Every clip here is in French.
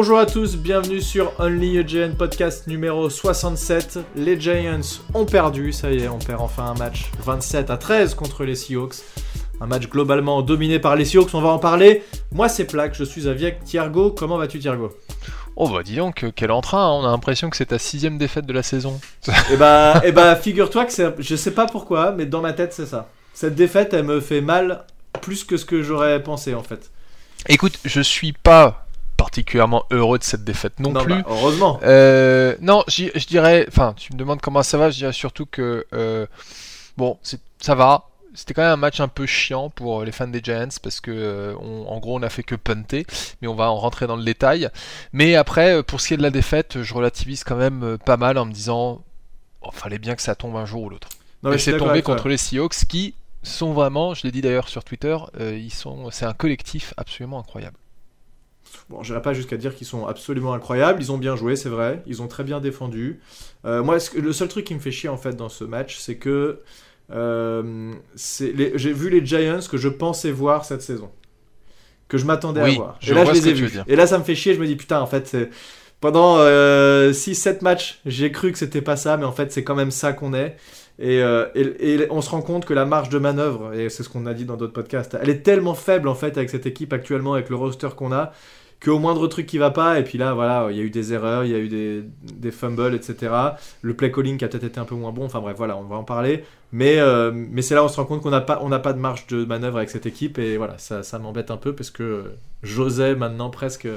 Bonjour à tous, bienvenue sur Only a Giant podcast numéro 67. Les Giants ont perdu, ça y est, on perd enfin un match 27 à 13 contre les Seahawks. Un match globalement dominé par les Seahawks, on va en parler. Moi c'est Plaque, je suis avec Thiergo. Comment vas-tu Thiergo? Oh bah dis donc, quel entrain, hein. on a l'impression que c'est ta sixième défaite de la saison. Et bah, et bah figure-toi que c'est, je sais pas pourquoi, mais dans ma tête c'est ça. Cette défaite elle me fait mal plus que ce que j'aurais pensé en fait. Écoute, je suis pas particulièrement heureux de cette défaite non, plus. bah, heureusement. Euh, non, je dirais, enfin, tu me demandes comment ça va, je dirais surtout que, euh, bon, ça va. C'était quand même un match un peu chiant pour les fans des Giants parce que, euh, on- en gros, on a fait que punter, mais on va en rentrer dans le détail. Mais après, pour ce qui est de la défaite, je relativise quand même pas mal en me disant, oh, fallait bien que ça tombe un jour ou l'autre. Et c'est tombé contre les Seahawks qui sont vraiment, je l'ai dit d'ailleurs sur Twitter, ils sont, c'est un collectif absolument incroyable. Bon, j'irai pas jusqu'à dire qu'ils sont absolument incroyables. Ils ont bien joué, c'est vrai. Ils ont très bien défendu. Euh, moi, le seul truc qui me fait chier en fait dans ce match, c'est que euh, j'ai vu les Giants que je pensais voir cette saison, que je m'attendais Oui, à voir. je Et là, je les ai vus. Et là, ça me fait chier. Je me dis putain, en fait, pendant 6-7 matchs, j'ai cru que c'était pas ça, mais en fait, c'est quand même ça qu'on est. Et, euh, et- on se rend compte que la marge de manœuvre, et c'est ce qu'on a dit dans d'autres podcasts, elle est tellement faible en fait avec cette équipe actuellement, avec le roster qu'on a, qu'au moindre truc qui va pas, et puis là voilà, il y a eu des erreurs, il y a eu des, fumbles, etc. Le play calling qui a peut-être été un peu moins bon, enfin bref, voilà, on va en parler. Mais, euh, mais c'est là où on se rend compte qu'on n'a pas, pas de marge de manœuvre avec cette équipe, et voilà, ça, ça m'embête un peu parce que j'osais maintenant presque.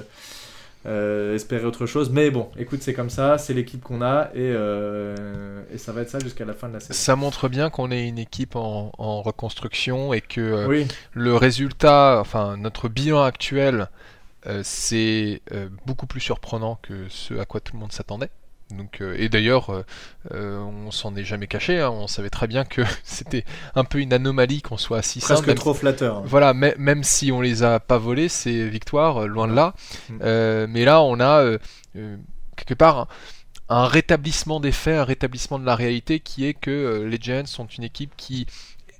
Euh, espérer autre chose, mais bon, écoute, c'est comme ça, c'est l'équipe qu'on a et, euh, et ça va être ça jusqu'à la fin de la saison. Ça montre bien qu'on est une équipe en, en reconstruction et que euh, Oui, le résultat, enfin notre bilan actuel, c'est beaucoup plus surprenant que ce à quoi tout le monde s'attendait. Donc, euh, et d'ailleurs, euh, euh, on s'en est jamais caché. hein. on savait très bien que c'était un peu une anomalie qu'on soit à 6 presque trop flatteur. hein. Voilà, même si on les a pas volés, c'est victoire, euh, loin de là. Mm. Euh, mais là, on a quelque part un, un rétablissement des faits, un rétablissement de la réalité qui est que les Giants sont une équipe qui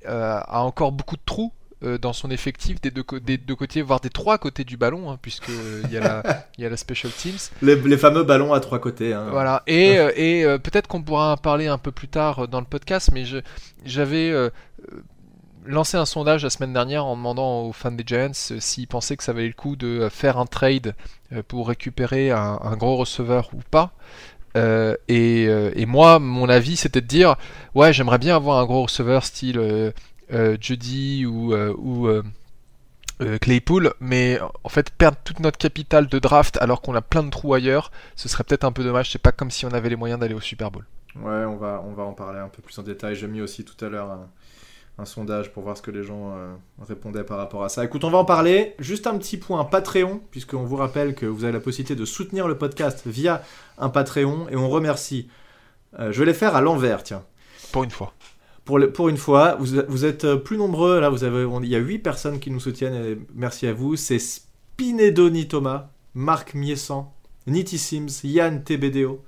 a encore beaucoup de trous euh, dans son effectif des deux, co- des deux côtés, voire des trois côtés du ballon, hein, puisque il y, a la- il y a la special teams. Les, les fameux ballons à trois côtés. hein. Voilà, et, euh, et euh, peut-être qu'on pourra en parler un peu plus tard euh, dans le podcast, mais j'avais euh, euh, lancé un sondage la semaine dernière en demandant aux fans des Giants euh, s'ils pensaient que ça valait le coup de euh, faire un trade euh, pour récupérer un, un gros receveur ou pas. Euh, et, euh, et moi, mon avis, c'était de dire ouais, j'aimerais bien avoir un gros receveur style euh, euh, Judy ou, euh, ou euh, euh, Claypool, mais en fait perdre toute notre capital de draft alors qu'on a plein de trous ailleurs, ce serait peut-être un peu dommage. C'est pas comme si on avait les moyens d'aller au Super Bowl. Ouais, on va, on va en parler un peu plus en détail. J'ai mis aussi tout à l'heure un, un sondage pour voir ce que les gens euh, répondaient par rapport à ça. Écoute, on va en parler. Juste un petit point Patreon, puisqu'on vous rappelle que vous avez la possibilité de soutenir le podcast via un Patreon, et on remercie. euh, je vais les faire à l'envers, tiens. Pour une fois. Pour, une fois, vous, êtes euh, plus nombreux. Là, vous avez, il y a 8 personnes qui nous soutiennent. Merci à vous. C'est Spinedoni Thomas, Marc Miessan, Niti Sims, Yann TBDO,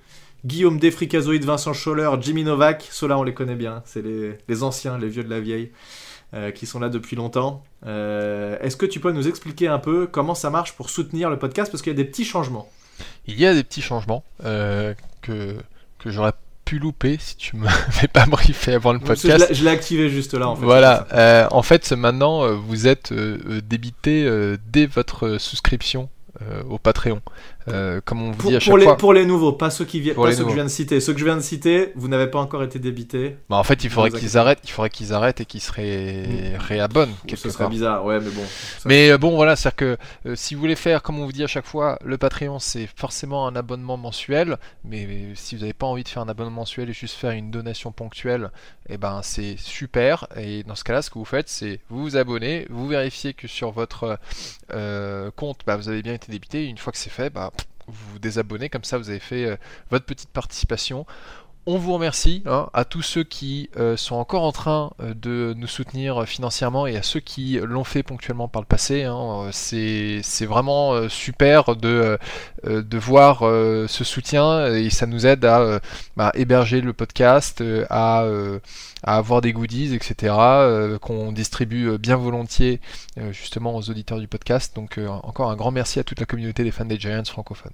Guillaume Defricazoïde, Vincent Scholler, Jimmy Novak. Ceux-là, on les connaît bien. C'est les, anciens, les vieux de la vieille, euh, qui sont là depuis longtemps. Euh, Est-ce que tu peux nous expliquer un peu comment ça marche pour soutenir le podcast? Parce qu'il y a des petits changements. Il y a des petits changements que, que j'aurais pu louper si tu me fais pas briefer avant le podcast. l'ai- je l'ai activé juste là, en fait. Voilà, euh, en fait maintenant euh, vous êtes euh, débité dès votre souscription au Patreon. Euh, comme on vous Pour, dit à pour chaque les, fois. pour les nouveaux, pas ceux qui viennent, pas ceux que je viens de citer. Ceux que je viens de citer, vous n'avez pas encore été débités. Bah, en fait, il faudrait qu'ils arrêtent, il faudrait qu'ils arrêtent et qu'ils se ré- réabonnent quelque Ce serait bizarre, ouais, mais bon. ça- Mais euh, bon, voilà, c'est-à-dire que euh, si vous voulez faire, comme on vous dit à chaque fois, le Patreon, c'est forcément un abonnement mensuel. Mais, mais si vous n'avez pas envie de faire un abonnement mensuel et juste faire une donation ponctuelle, eh ben c'est super. Et dans ce cas-là, ce que vous faites, c'est vous vous abonnez, vous vérifiez que sur votre euh, compte, bah, vous avez bien été débité. Et une fois que c'est fait, bah, vous vous désabonnez. Comme ça, vous avez fait euh, votre petite participation. On vous remercie hein, à tous ceux qui euh, sont encore en train euh, de nous soutenir financièrement et à ceux qui l'ont fait ponctuellement par le passé. Hein. c'est, vraiment euh, super de, de voir ce soutien et ça nous aide à bah, héberger le podcast, à, avoir des goodies, etc. qu'on distribue bien volontiers justement aux auditeurs du podcast. Donc encore un grand merci à toute la communauté des fans des Giants francophones.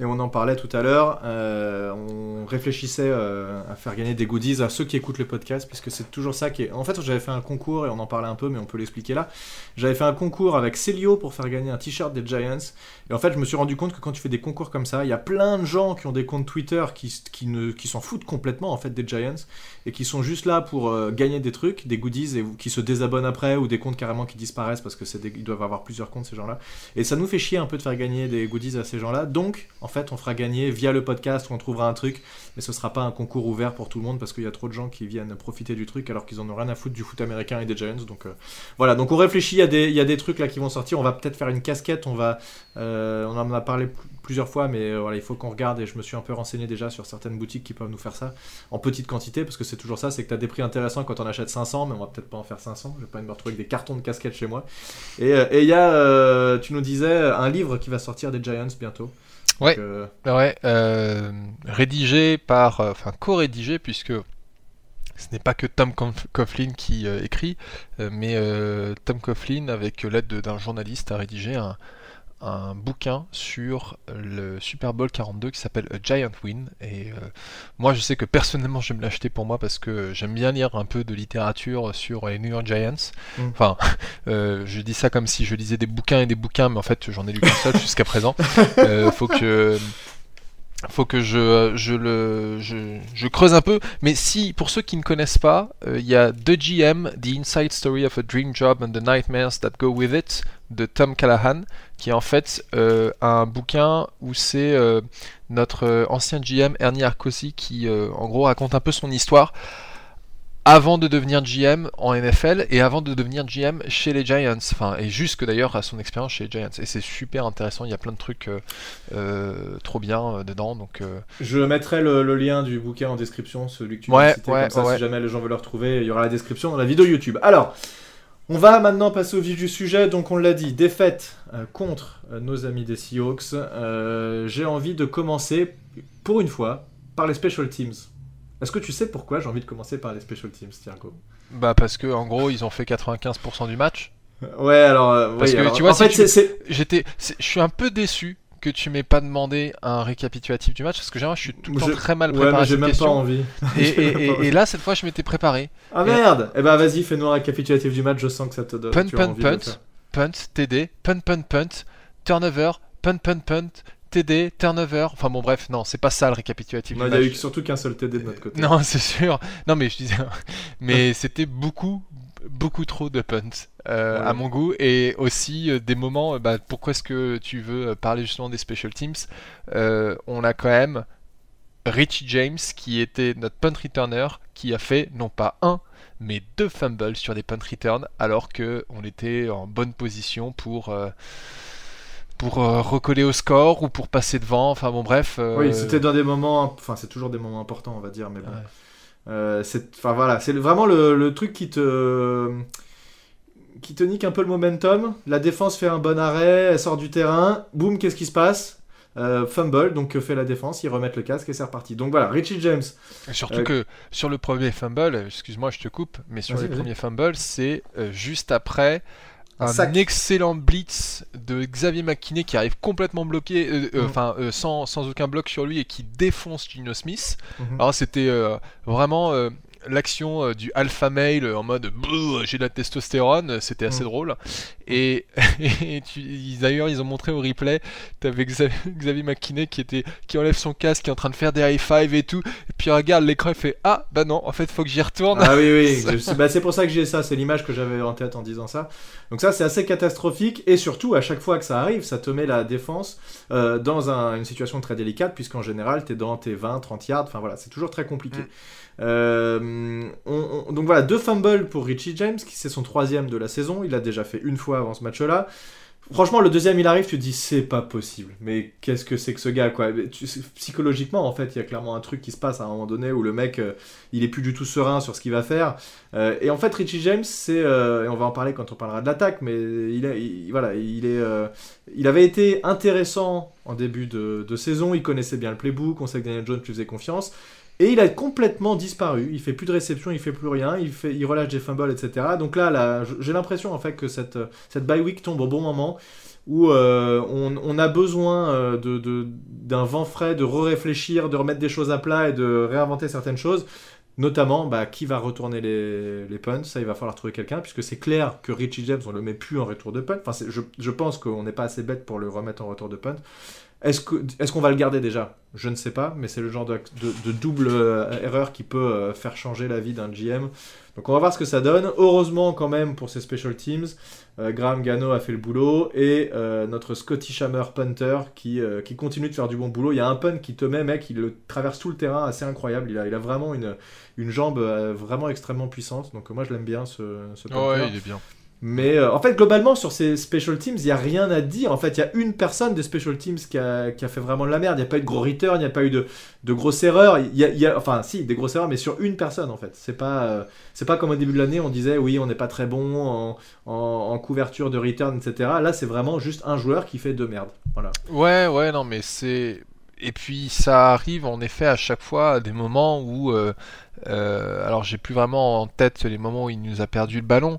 Et on en parlait tout à l'heure, euh, on réfléchissait euh, à faire gagner des goodies à ceux qui écoutent le podcast, puisque c'est toujours ça qui est... En fait, j'avais fait un concours, et on en parlait un peu, mais on peut l'expliquer là. J'avais fait un concours avec Celio pour faire gagner un t-shirt des Giants. Et en fait, je me suis rendu compte que quand tu fais des concours comme ça, il y a plein de gens qui ont des comptes Twitter qui, qui, qui s'en foutent complètement en fait des Giants, et qui sont juste là pour euh, gagner des trucs, des goodies, et qui se désabonnent après, ou des comptes carrément qui disparaissent, parce que doivent avoir plusieurs comptes, ces gens-là. Et ça nous fait chier un peu de faire gagner des goodies à ces gens-là. Donc, en fait, on fera gagner via le podcast où on trouvera un truc, mais ce sera pas un concours ouvert pour tout le monde parce qu'il y a trop de gens qui viennent profiter du truc alors qu'ils en ont rien à foutre du foot américain et des Giants. Donc euh, voilà, donc on réfléchit, il y, a des, trucs là qui vont sortir. On va peut-être faire une casquette, on euh, en a parlé plusieurs fois, mais euh, voilà, il faut qu'on regarde et je me suis un peu renseigné déjà sur certaines boutiques qui peuvent nous faire ça en petite quantité parce que c'est toujours ça, c'est que tu as des prix intéressants quand on achète 500, mais on va peut-être pas en faire 500. Je vais pas me retrouver avec des cartons de casquettes chez moi. Et il y a, tu nous disais, un livre qui va sortir des Giants bientôt. Ouais, euh, ouais euh, rédigé par, euh, enfin co-rédigé puisque ce n'est pas que Tom Coughlin qui écrit, mais Tom Coughlin avec l'aide d'un journaliste a rédigé un, un bouquin sur le Super Bowl 42 qui s'appelle A Giant Win. Et euh, moi, je sais que personnellement, je vais me l'acheter pour moi parce que j'aime bien lire un peu de littérature sur les New York Giants. Mm. Enfin, euh, je dis ça comme si je lisais des bouquins et des bouquins, mais en fait, j'en ai lu qu'un seul jusqu'à présent. Euh, faut que faut que je, je le je, je, creuse un peu mais si pour ceux qui ne connaissent pas il y a The GM The Inside Story of a Dream Job and the Nightmares That Go With It de Tom Callahan qui est en fait euh, un bouquin où c'est euh, notre euh, ancien GM Ernie Arcosi qui en gros raconte un peu son histoire avant de devenir GM en NFL et avant de devenir GM chez les Giants, enfin et jusque d'ailleurs à son expérience chez les Giants. Et c'est super intéressant, il y a plein de trucs trop bien dedans. Donc je mettrai le, lien du bouquin en description, celui que tu ouais, cité, comme ça si jamais les gens veulent le retrouver, il y aura la description dans la vidéo YouTube. Alors. On va maintenant passer au vif du sujet. Donc, on l'a dit, défaite euh, contre euh, nos amis des Seahawks. Euh, j'ai envie de commencer, pour une fois, par les special teams. Est-ce que tu sais pourquoi j'ai envie de commencer par les special teams, Thiago? Bah, parce que en gros, ils ont fait 95% du match. Ouais, alors. Parce que tu vois, en fait, j'étais, je suis un peu déçu que tu m'aies pas demandé un récapitulatif du match parce que généralement je suis tout le temps très mal préparé ouais, j'ai même pas envie. Et, là cette fois je m'étais préparé. Ah merde. Eh ben vas-y fais-nous un récapitulatif du match je sens que ça te donne punt punt punt punt TD punt punt punt turnover punt punt punt TD, turnover, enfin bon bref, non, c'est pas ça le récapitulatif. Il n'y a eu surtout qu'un seul TD de notre côté. Non, c'est sûr. Non, mais je disais, mais c'était beaucoup, beaucoup trop de punts euh, à mon goût. Et aussi euh, des moments euh, bah, pourquoi est-ce que tu veux parler justement des special teams on a quand même Richie James qui était notre punt returner qui a fait non pas un mais deux fumbles sur des punt returns alors que on était en bonne position pour pour recoller au score ou pour passer devant. Enfin bon bref oui c'était dans des moments enfin c'est toujours des moments importants on va dire mais bon c'est enfin voilà, c'est vraiment le, truc qui te qui te nique un peu le momentum. La défense fait un bon arrêt, elle sort du terrain, boum, qu'est-ce qui se passe? Euh, Fumble, donc que fait la défense Ils remettent le casque et c'est reparti. Donc voilà, Richie James. surtout euh, que sur le premier fumble, excuse-moi, je te coupe, mais sur les premiers fumbles, c'est juste après un, excellent blitz de Xavier McKinney qui arrive complètement bloqué, euh, euh, mhm. enfin euh, sans, sans, aucun bloc sur lui et qui défonce Gino Smith. Mhm. Alors c'était vraiment l'action euh, du alpha male en mode j'ai de la testostérone, c'était assez mm. drôle. Et, d'ailleurs, ils ont montré au replay, t'avais Xavier, Xavier McKinney qui, était, qui enlève son casque, qui est en train de faire des high five et tout. Et puis regarde l'écran, il fait Ah, bah non, en fait, faut que j'y retourne. Ah oui, oui, bah, c'est pour ça que j'ai ça, c'est l'image que j'avais en tête en disant ça. Donc, ça, c'est assez catastrophique. Et surtout, à chaque fois que ça arrive, ça te met la défense euh, dans une situation très délicate, puisqu'en général, t'es dans tes 20, 30 yards. Enfin voilà, c'est toujours très compliqué. Mm. Euh, donc voilà, deux fumbles pour Richie James, qui c'est son troisième de la saison. Il l'a déjà fait une fois avant ce match-là. franchement, le deuxième, il arrive, tu te dis, c'est pas possible. Mais qu'est-ce que c'est que ce gars, quoi? Psychologiquement, en fait, il y a clairement un truc qui se passe à un moment donné où le mec, euh, il est plus du tout serein sur ce qu'il va faire. Euh, et en fait, Richie James, c'est, euh, et on va en parler quand on parlera de l'attaque, mais il, voilà, il est, il avait été intéressant en début de, de, saison. Il connaissait bien le playbook. On sait que Daniel Jones lui faisait confiance. Et il a complètement disparu. Il fait plus de réception, il fait plus rien, il, fait, il relâche des fumbles, etc. Donc là, là j'ai l'impression en fait que cette, cette bye week tombe au bon moment où euh, on, a besoin euh, de, d'un vent frais, de re-réfléchir, de remettre des choses à plat et de réinventer certaines choses. Notamment, bah, qui va retourner les, les punts Ça, il va falloir trouver quelqu'un, puisque c'est clair que Richie James, on le met plus en retour de punt. Enfin, je, je, pense qu'on n'est pas assez bête pour le remettre en retour de punt. Est-ce qu'on va le garder déjà? Je ne sais pas, mais c'est le genre de, double euh, erreur qui peut euh, faire changer la vie d'un GM. Donc on va voir ce que ça donne. Heureusement quand même pour ces special teams, euh, Graham Gano a fait le boulot et notre Scotty Hammer punter qui, qui continue de faire du bon boulot. Il y a un punt qui te met, mec, il le traverse tout le terrain, assez incroyable. Il a, il a vraiment une, une jambe vraiment extrêmement puissante. Donc moi je l'aime bien ce, ce punter. il est bien. Mais euh, en fait, globalement, sur ces special teams, il n'y a rien à dire. En fait, il y a une personne des special teams qui a, qui a fait vraiment de la merde. Il n'y a pas eu de gros return, il n'y a pas eu de, de grosses erreurs. Y, a, enfin, si, des grosses erreurs, mais sur une personne, en fait. C'est pas, euh, pas comme au début de l'année, on disait, oui, on n'est pas très bon en, en, couverture de return, etc. Là, c'est vraiment juste un joueur qui fait de merde. Voilà. Ouais, ouais, non, mais c'est. Et puis, ça arrive en effet à chaque fois à des moments où. Euh, alors, j'ai plus vraiment en tête les moments où il nous a perdu le ballon,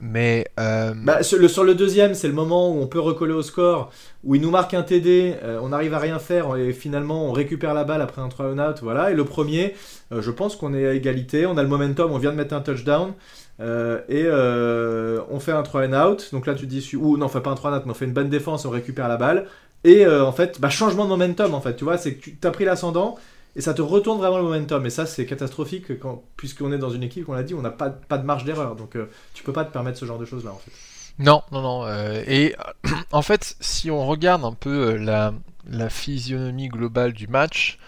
mais euh, bah, sur, le, deuxième, c'est le moment où on peut recoller au score, où il nous marque un TD, euh, on n'arrive à rien faire et finalement on récupère la balle après un 3 out. Voilà. Et le premier, euh, je pense qu'on est à égalité, on a le momentum, on vient de mettre un touchdown. et on fait un 3 out. Donc là, tu dis, ou non, on fait pas un 3 out, mais on fait une bonne défense, on récupère la balle. Et en fait, bah, changement de momentum, en fait, tu vois, c'est que tu as pris l'ascendant et ça te retourne vraiment le momentum. Et ça, c'est catastrophique puisqu'on est dans une équipe, on l'a dit, on n'a pas, de marge d'erreur. Donc euh, tu peux pas te permettre ce genre de choses-là, en fait. Non, non, non. Euh, et en fait, si on regarde un peu euh, la, physionomie globale du match,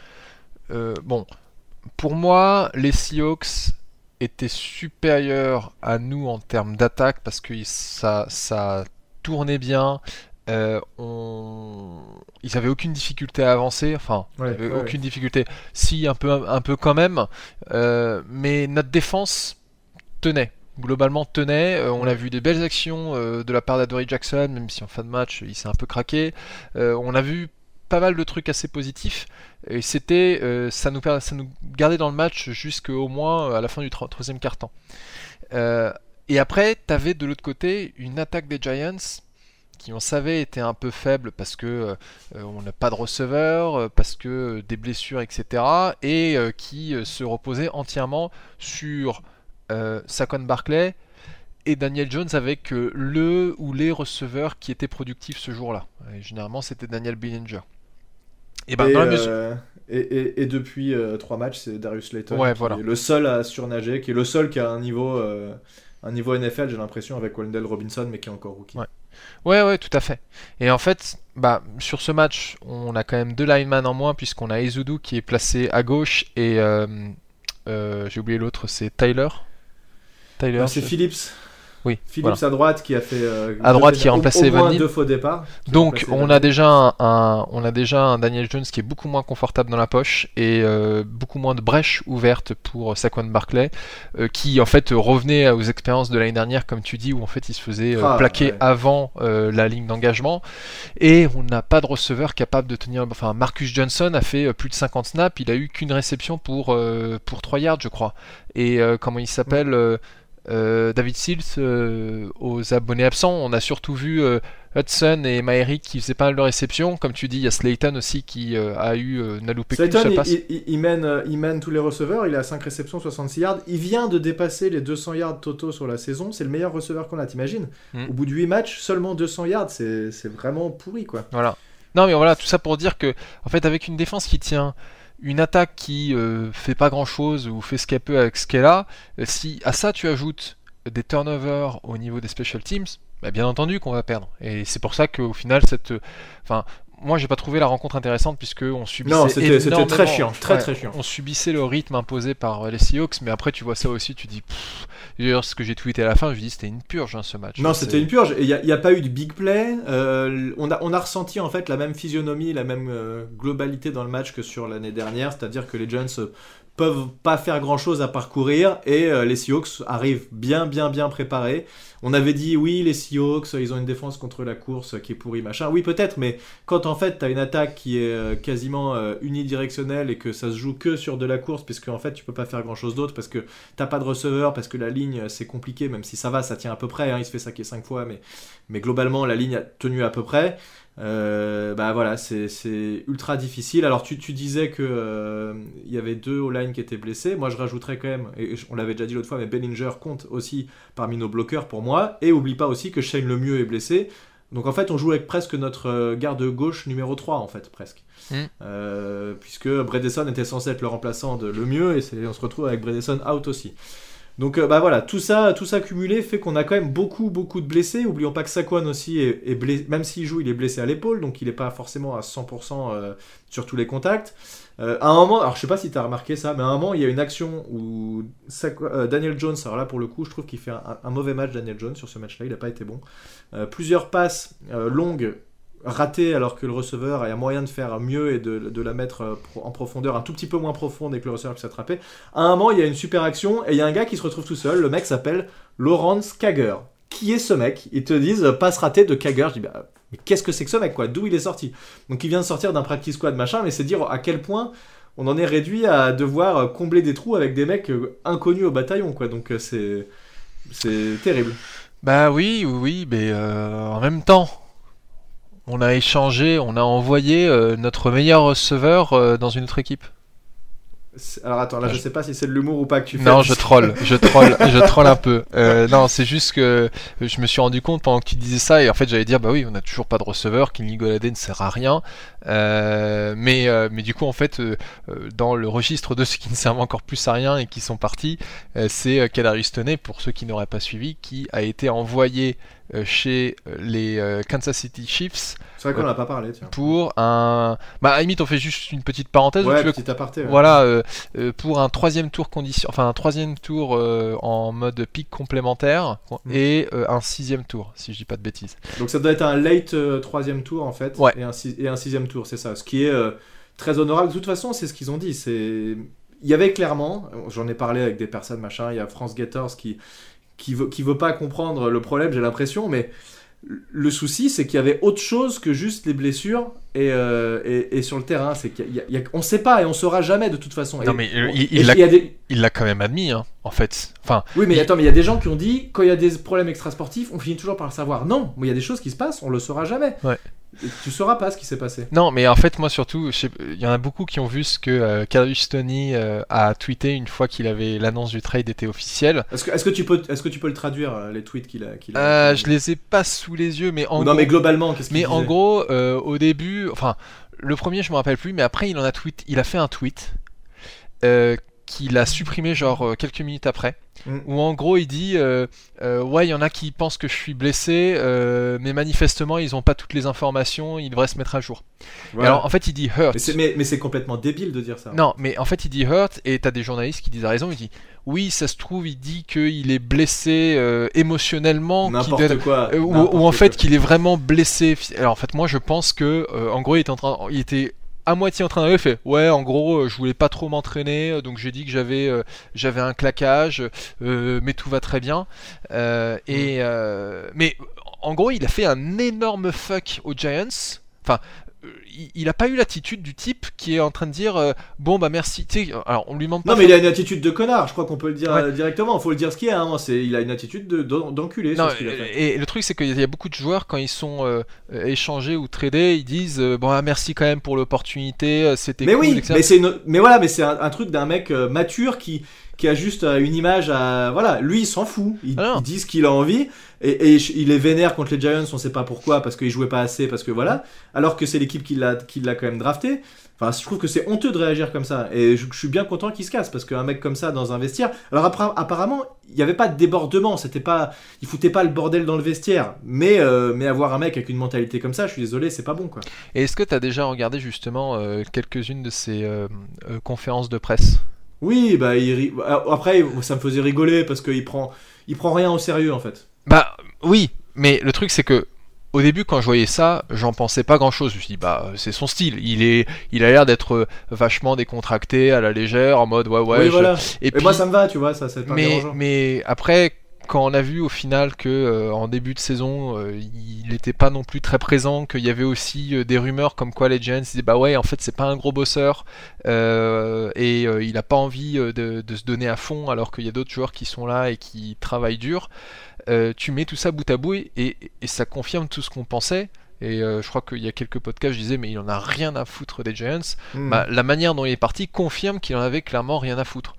bon, pour moi, les Seahawks étaient supérieurs à nous en termes d'attaque parce que ça, ça tournait bien, euh, on... ils avaient aucune difficulté à avancer, enfin aucune difficulté, si un peu, un peu quand même, euh, mais notre défense tenait, globalement tenait. Euh, on a vu des belles actions de la part d'Adory Jackson, même si en fin de match il s'est un peu craqué. on a vu pas mal de trucs assez positifs et c'était ça nous ça nous gardait dans le match jusqu'au moins à la fin du troisième quart temps. et après, tu avais de l'autre côté une attaque des Giants qui on savait était un peu faible parce que euh, on n'a pas de receveur, euh, parce que des blessures, etc. Et euh, qui se reposait entièrement sur Saquon Barclay et Daniel Jones avec le ou les receveurs qui étaient productifs ce jour-là. généralement, c'était Daniel Billinger. Et, ben, dans et, depuis trois matchs, c'est Darius Layton qui est le seul à surnager, qui est le seul qui a un niveau, un niveau NFL, j'ai l'impression, avec Wendell Robinson, mais qui est encore rookie. Ouais, ouais, tout à fait. Et en fait, bah, sur ce match, on a quand même deux linemen en moins, puisqu'on a Ezudu qui est placé à gauche et euh, euh, j'ai oublié l'autre, c'est Tyler. Tyler. c'est Phillips. Oui. Philippe à droite qui a fait euh, à droite qui a remplacé Evan deux faux départs. Donc on a déjà un, on a déjà un Daniel Jones qui est beaucoup moins confortable dans la poche et euh, beaucoup moins de brèches ouvertes pour Saquon Barclay euh, qui en fait revenait aux expériences de l'année dernière comme tu dis où en fait il se faisait ah, plaquer avant la ligne d'engagement et on n'a pas de receveur capable de tenir enfin Marcus Johnson a fait plus de 50 snaps, il a eu qu'une réception pour pour 3 yards je crois. Et comment il s'appelle euh, David Seals euh, aux abonnés absents. On a surtout vu euh, Hudson et Maeri qui faisaient pas mal de réceptions. Comme tu dis, il y a Slayton aussi qui a eu n'a loupé Slayton, il, il, mène, il mène tous les receveurs. Il a 5 réceptions, 66 yards. Il vient de dépasser les 200 yards totaux sur la saison. C'est le meilleur receveur qu'on a, t'imagines hmm. Au bout de 8 matchs, seulement 200 yards. C'est vraiment pourri, quoi. Voilà. Non, mais voilà, tout ça pour dire que, en fait, avec une défense qui tient une attaque qui euh, fait pas grand chose ou fait ce qu'elle peut avec ce qu'elle a, euh, si à ça tu ajoutes des turnovers au niveau des special teams, bah, bien entendu qu'on va perdre. Et c'est pour ça qu'au final, cette, enfin, moi, j'ai pas trouvé la rencontre intéressante puisque on subissait. Non, c'était très chiant, très ouais, très chiant. On subissait le rythme imposé par les Seahawks, mais après, tu vois ça aussi, tu dis. D'ailleurs, ce que j'ai tweeté à la fin, je dis c'était une purge hein, ce match. Non, C'est- c'était une purge. Il n'y a, pas eu de big play. Euh, on, a, on a ressenti en fait la même physionomie, la même euh, globalité dans le match que sur l'année dernière. C'est-à-dire que les Giants euh, peuvent pas faire grand-chose à parcourir et euh, les Seahawks arrivent bien, bien, bien préparés. On avait dit oui, les Seahawks, ils ont une défense contre la course qui est pourrie, machin. Oui, peut-être, mais quand en fait tu as une attaque qui est euh, quasiment euh, unidirectionnelle et que ça se joue que sur de la course, puisque en fait tu peux pas faire grand-chose d'autre parce que t'as pas de receveur, parce que la ligne euh, c'est compliqué, même si ça va, ça tient à peu près. hein, il se fait saquer 5 fois, mais mais globalement la ligne a tenu à peu près. Euh, bah voilà, c'est ultra difficile. Alors tu, tu disais que euh, il y avait deux O-line qui étaient blessés. Moi je rajouterais quand même, et on l'avait déjà dit l'autre fois, mais Bellinger compte aussi parmi nos bloqueurs pour moi. Et oublie pas aussi que Shane Lemieux est blessé. Donc en fait on joue avec presque notre euh, garde gauche numéro 3 en fait presque. Mm. Euh, puisque Bredesen était censé être le remplaçant de Lemieux et on se retrouve avec Bredesen out aussi. Donc euh, bah voilà, tout ça, tout ça cumulé fait qu'on a quand même beaucoup beaucoup de blessés. Oublions pas que Saquon aussi est, blessé, même s'il joue, il est blessé à l'épaule, donc il n'est pas forcément à 100% euh, sur tous les contacts. Euh, à un moment, alors je sais pas si tu as remarqué ça, mais à un moment il y a une action où Daniel Jones, alors là pour le coup je trouve qu'il fait un, un mauvais match Daniel Jones sur ce match-là, il n'a pas été bon. Plusieurs passes longues ratées alors que le receveur a moyen de faire mieux et de, de la mettre euh, en profondeur un tout petit peu moins profonde et que le receveur puisse attraper. À un moment, il y a une super action et il y a un gars qui se retrouve tout seul. Le mec s'appelle Lawrence Kager. Qui est ce mec? Ils te disent euh, passe raté de Kager. Je dis bah, mais qu'est-ce que c'est que ce mec quoi? D'où il est sorti? Donc il vient de sortir d'un practice squad machin, mais c'est dire à quel point on en est réduit à devoir euh, combler des trous avec des mecs inconnus au bataillon quoi. Donc c'est c'est terrible. Bah oui, oui, mais en même temps, on a échangé, on a envoyé euh, notre meilleur receveur euh, dans une autre équipe. Alors attends, là je sais pas si c'est de l'humour ou pas que tu fais. Non, je troll, je troll, je troll un peu. Euh, non, c'est juste que je me suis rendu compte pendant que tu disais ça, et en fait j'allais dire, bah oui, on n'a toujours pas de receveur, Kenny Golladay ne sert à rien. Euh, mais, euh, mais du coup, en fait, dans le registre de ceux qui ne servent encore plus à rien et qui sont partis, c'est Kadarius Toney, pour ceux qui n'auraient pas suivi, qui a été envoyé chez euh, les euh, Kansas City Chiefs C'est vrai qu'on en a pas parlé, tiens. pour un... Bah à la limite, on fait juste une petite parenthèse. ou Ouais, tu veux aparté. ouais. voilà, euh, euh, pour un troisième tour condition, enfin un troisième tour euh, en mode pic complémentaire Mm. et euh, un sixième tour, si je dis pas de bêtises. Donc ça doit être un late euh, troisième tour en fait, Ouais. et, un, si- et un sixième tour, c'est ça. Ce qui est euh, très honorable. De toute façon, c'est ce qu'ils ont dit. C'est il y avait clairement, j'en ai parlé avec des personnes machin. Il y a France Gators qui qui veut qui veut pas comprendre le problème, j'ai l'impression, mais le souci, c'est qu'il y avait autre chose que juste les blessures et, euh, et, et sur le terrain. C'est qu'il y a- il y a- on sait pas et on saura jamais de toute façon. Non mais euh, il- l'a il y a des- il l'a quand même admis, hein, en fait. Enfin, Oui, mais Il- attends, mais il y a des gens qui ont dit quand il y a des problèmes extrasportifs, on finit toujours par le savoir. Non, mais il y a des choses qui se passent, on le saura jamais. Ouais. Tu sauras pas ce qui s'est passé. non, mais en fait, moi surtout, il y en a beaucoup qui ont vu ce que euh, Kadarius Toney euh, a tweeté une fois qu'il avait l'annonce du trade était officielle. Est-ce que, est-ce que tu peux, est-ce que tu peux le traduire euh, les tweets qu'il a, qu'il a Euh, je les ai pas sous les yeux, mais en non, gros- mais globalement, qu'est-ce qu'il Mais en gros, au début, enfin, le premier, je me rappelle plus, mais après, il en a tweet, il a fait un tweet qu'il a supprimé genre euh, quelques minutes après, Mm. où en gros, il dit, euh, euh, ouais, il y en a qui pensent que je suis blessé, euh, mais manifestement, ils ont pas toutes les informations, ils devraient se mettre à jour. Et alors, en fait, il dit hurt. mais c'est, complètement débile de dire ça. Non, mais en fait, il dit hurt, et t'as des journalistes qui disent à raison, il dit, oui, ça se trouve, il dit qu'il est blessé émotionnellement, N'importe quoi. ou, en fait qu'il est vraiment blessé. Alors en fait moi je pense que en gros il était en train, il était à moitié en train d'arriver, fait ouais en gros euh, je voulais pas trop m'entraîner euh, donc j'ai dit que j'avais euh, j'avais un claquage euh, mais tout va très bien. Euh, et euh, mais en gros il a fait un énorme fuck aux Giants. Enfin il, il a pas eu l'attitude du type qui est en train de dire euh, bon bah merci alors on lui demande pas Non, mais il a une attitude de connard, je crois qu'on peut le dire Ouais. euh, directement. Faut le dire ce qu'il y a. Hein. C'est, il a une attitude de, d'en- d'enculé Non, sur ce qu'il a fait. et, et le truc c'est qu'il y a beaucoup de joueurs quand ils sont euh, échangés ou tradés, ils disent bon ah, merci quand même pour l'opportunité, c'était Mais cool, oui, etc. mais c'est une- mais voilà, mais c'est un, un truc d'un mec mature qui qui a juste une image à voilà, lui il s'en fout, il, Ah il dit ce qu'il a envie et, il est vénère contre les Giants, on sait pas pourquoi parce qu'il jouait pas assez parce que voilà, alors que c'est l'équipe qui l'a qui l'a quand même drafté. Enfin, je trouve que c'est honteux de réagir comme ça. Et je, je suis bien content qu'il se casse parce qu'un mec comme ça dans un vestiaire. Alors après, apparemment, il n'y avait pas de débordement. C'était pas, il foutait pas le bordel dans le vestiaire. Mais euh, mais avoir un mec avec une mentalité comme ça, je suis désolé, c'est pas bon quoi. Et est-ce que tu as déjà regardé justement euh, quelques-unes de ces euh, conférences de presse? Oui, bah il après ça me faisait rigoler parce qu'il prend il prend rien au sérieux en fait. Bah oui, mais le truc c'est que au début quand je voyais ça, j'en pensais pas grand chose. Je me suis dit bah c'est son style. Il est, il a l'air d'être euh, vachement décontracté, à la légère, en mode ouais ouais. oui je- voilà. Et Et puis, moi ça me va, tu vois, ça c'est pas mais dérangeant. mais après quand on a vu au final que euh, en début de saison euh, il n'était pas non plus très présent, qu'il y avait aussi euh, des rumeurs comme quoi les Giants disaient bah ouais en fait c'est pas un gros bosseur et il a pas envie de, de se donner à fond alors qu'il y a d'autres joueurs qui sont là et qui travaillent dur. Euh, tu mets tout ça bout à bout et, et- et ça confirme tout ce qu'on pensait. Et euh, je crois qu'il y a quelques podcasts, je disais, mais il en a rien à foutre des Giants. Hmm. Bah, la manière dont il est parti confirme qu'il en avait clairement rien à foutre.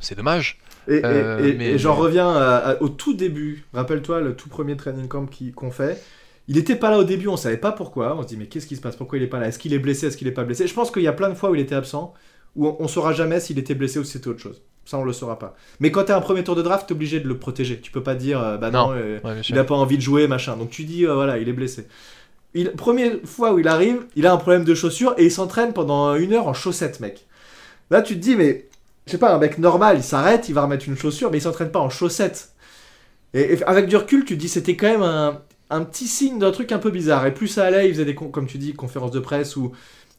C'est dommage. Et, et- Euh, et- mais- et j'en reviens à- à- au tout début. Rappelle-toi le tout premier training camp qu'on fait. Il était pas là au début, on savait pas pourquoi. On se dit mais qu'est-ce qui se passe? Pourquoi il est pas là? Est-ce qu'il est blessé? Est-ce qu'il est pas blessé? Je pense qu'il y a plein de fois où il était absent, où on, on saura jamais s'il était blessé ou si c'était autre chose. Ça on le saura pas. Mais quand t'es un premier tour de draft, t'es obligé de le protéger. Tu peux pas dire euh, bah non, Non. euh, Ouais, il a pas envie de jouer machin. Donc tu dis euh, voilà il est blessé. Il, première fois où il arrive, il a un problème de chaussures et il s'entraîne pendant une heure en chaussettes mec. Là tu te dis mais je sais pas, un mec normal, il s'arrête, il va remettre une chaussure, mais il s'entraîne pas en chaussettes. Et, et avec du recul, tu te dis c'était quand même un, un petit signe d'un truc un peu bizarre. Et plus ça allait, il faisait des, comme tu dis, conférences de presse où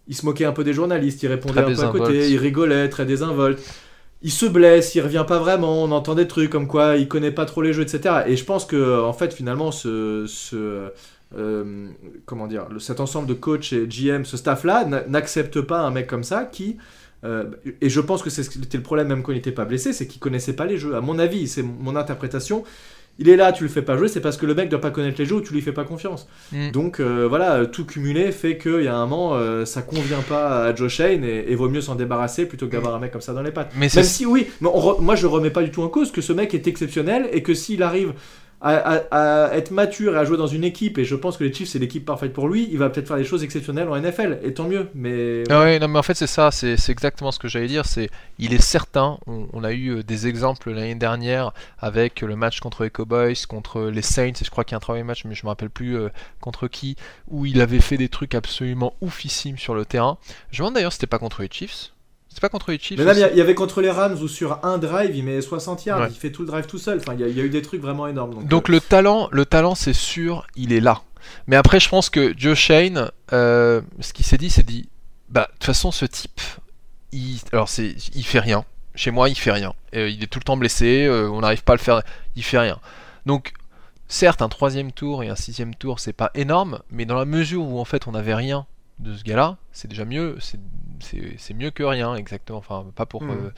il se moquait un peu des journalistes, il répondait Très un peu à côté, il rigolait, très désinvolte. Il se blesse, il revient pas vraiment, on entend des trucs comme quoi il connaît pas trop les jeux, etc. Et je pense que, en fait, finalement, euh, cet ensemble de coach et GM, ce staff-là, n'a- n'accepte pas un mec comme ça qui euh, et je pense que c'est ce qui était le problème même quand il n'était pas blessé, c'est qu'il connaissait pas les jeux. À mon avis, c'est mon interprétation. Il est là, tu le fais pas jouer, c'est parce que le mec doit pas connaître les jeux ou tu lui fais pas confiance. Mm. Donc euh, voilà, tout cumulé fait qu'il y a un moment, euh, ça convient pas à Joe Shane et, et vaut mieux s'en débarrasser plutôt que d'avoir un mec comme ça dans les pattes. Mais Même si oui, mais on re- moi je remets pas du tout en cause que ce mec est exceptionnel et que s'il arrive à, être mature et à jouer dans une équipe, et je pense que les Chiefs c'est l'équipe parfaite pour lui, il va peut-être faire des choses exceptionnelles en NFL, et tant mieux. Mais Ah ouais, non, mais en fait, c'est ça, c'est exactement ce que j'allais dire. C'est, il est certain, on, a eu euh, des exemples l'année dernière avec le match contre les Cowboys, contre les Saints, et je crois qu'il y a un troisième match, mais je me rappelle plus euh, contre qui, où il avait fait des trucs absolument oufissimes sur le terrain. Je me demande d'ailleurs si c'était pas contre les Chiefs. C'était pas contre les Chiefs Mais même, il y avait contre les Rams où sur un drive, il met 60 yards, Ouais. il fait tout le drive tout seul. Enfin, il y, a- il y a eu des trucs vraiment énormes. Donc, Donc euh, le talent, le talent, c'est sûr, il est là. Mais après, je pense que Joe Shane, euh, ce qu'il s'est dit, c'est dit, bah de toute façon, ce type, il, alors c'est, il fait rien. Chez moi, il fait rien. Euh, il est tout le temps blessé. on n'arrive pas à le faire. Il fait rien. Donc, certes, un troisième tour et un sixième tour, c'est pas énorme, mais dans la mesure où en fait on n'avait rien de ce gars-là, c'est déjà mieux. C'est, c'est, mieux que rien, exactement. Enfin, pas pour. Mhm. euh,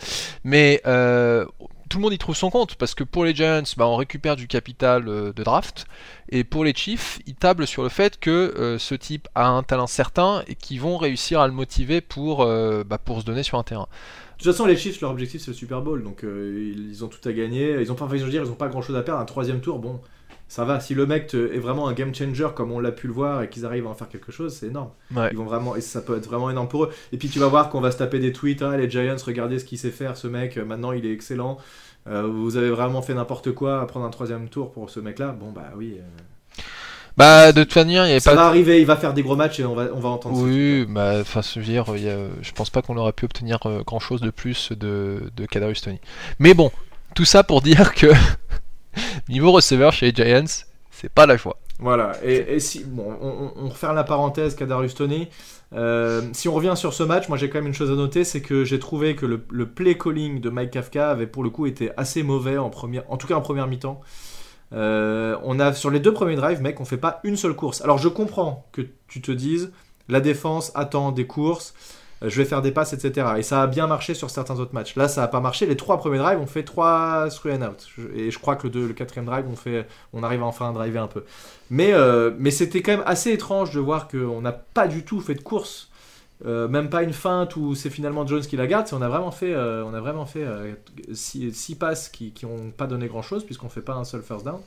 mais euh, tout le monde y trouve son compte parce que pour les Giants, bah, on récupère du capital euh, de draft et pour les Chiefs, ils tablent sur le fait que euh, ce type a un talent certain et qu'ils vont réussir à le motiver pour, euh, bah, pour se donner sur un terrain. De toute façon, les Chiefs, leur objectif c'est le Super Bowl. Donc ils, ils ont tout à gagner. Ils ont pas, enfin, je veux dire, ils ont pas grand chose à perdre. Un troisième tour, bon, ça va. Si le mec te- est vraiment un game changer comme on l'a pu le voir et qu'ils arrivent à en faire quelque chose, c'est énorme. Ouais. Ils vont vraiment, et ça peut être vraiment énorme pour eux. Et puis tu vas voir qu'on va se taper des tweets. Ah, les Giants, regardez ce qu'il sait faire, ce mec. euh, Maintenant, il est excellent. Euh, vous avez vraiment fait n'importe quoi à prendre un troisième tour pour ce mec-là. Bon, bah oui. euh, Bah, de toute manière, il ça pas. va arriver. Il va faire des gros matchs et on va, on va entendre ça. Oui, bah, enfin, je veux dire, il y a- je pense pas qu'on aurait pu obtenir grand chose de plus de, de Kadarius Toney. Mais bon, tout ça pour dire que niveau receveur chez les Giants, c'est pas la joie. Voilà, et, si, bon, on, referme la parenthèse Kadarius Toney. Euh, si on revient sur ce match, moi j'ai quand même une chose à noter, c'est que j'ai trouvé que le, play calling de Mike Kafka avait pour le coup été assez mauvais en première, en tout cas en première mi-temps. Euh, on a sur les deux premiers drives, mec, on fait pas une seule course. Alors je comprends que tu te dises, la défense attend des courses, je vais faire des passes, etc. Et ça a bien marché sur certains autres matchs. Là, ça a pas marché. Les trois premiers drives, on fait trois through and out. Et je crois que le, deux- le quatrième drive, on fait, on arrive enfin à driver un peu. Mais, euh, mais c'était quand même assez étrange de voir qu'on n'a pas du tout fait de course. Euh, même pas une feinte où c'est finalement Jones qui la garde. On a vraiment fait, euh, on a vraiment fait euh, six, six passes qui n'ont pas donné grand chose puisqu'on fait pas un seul first down.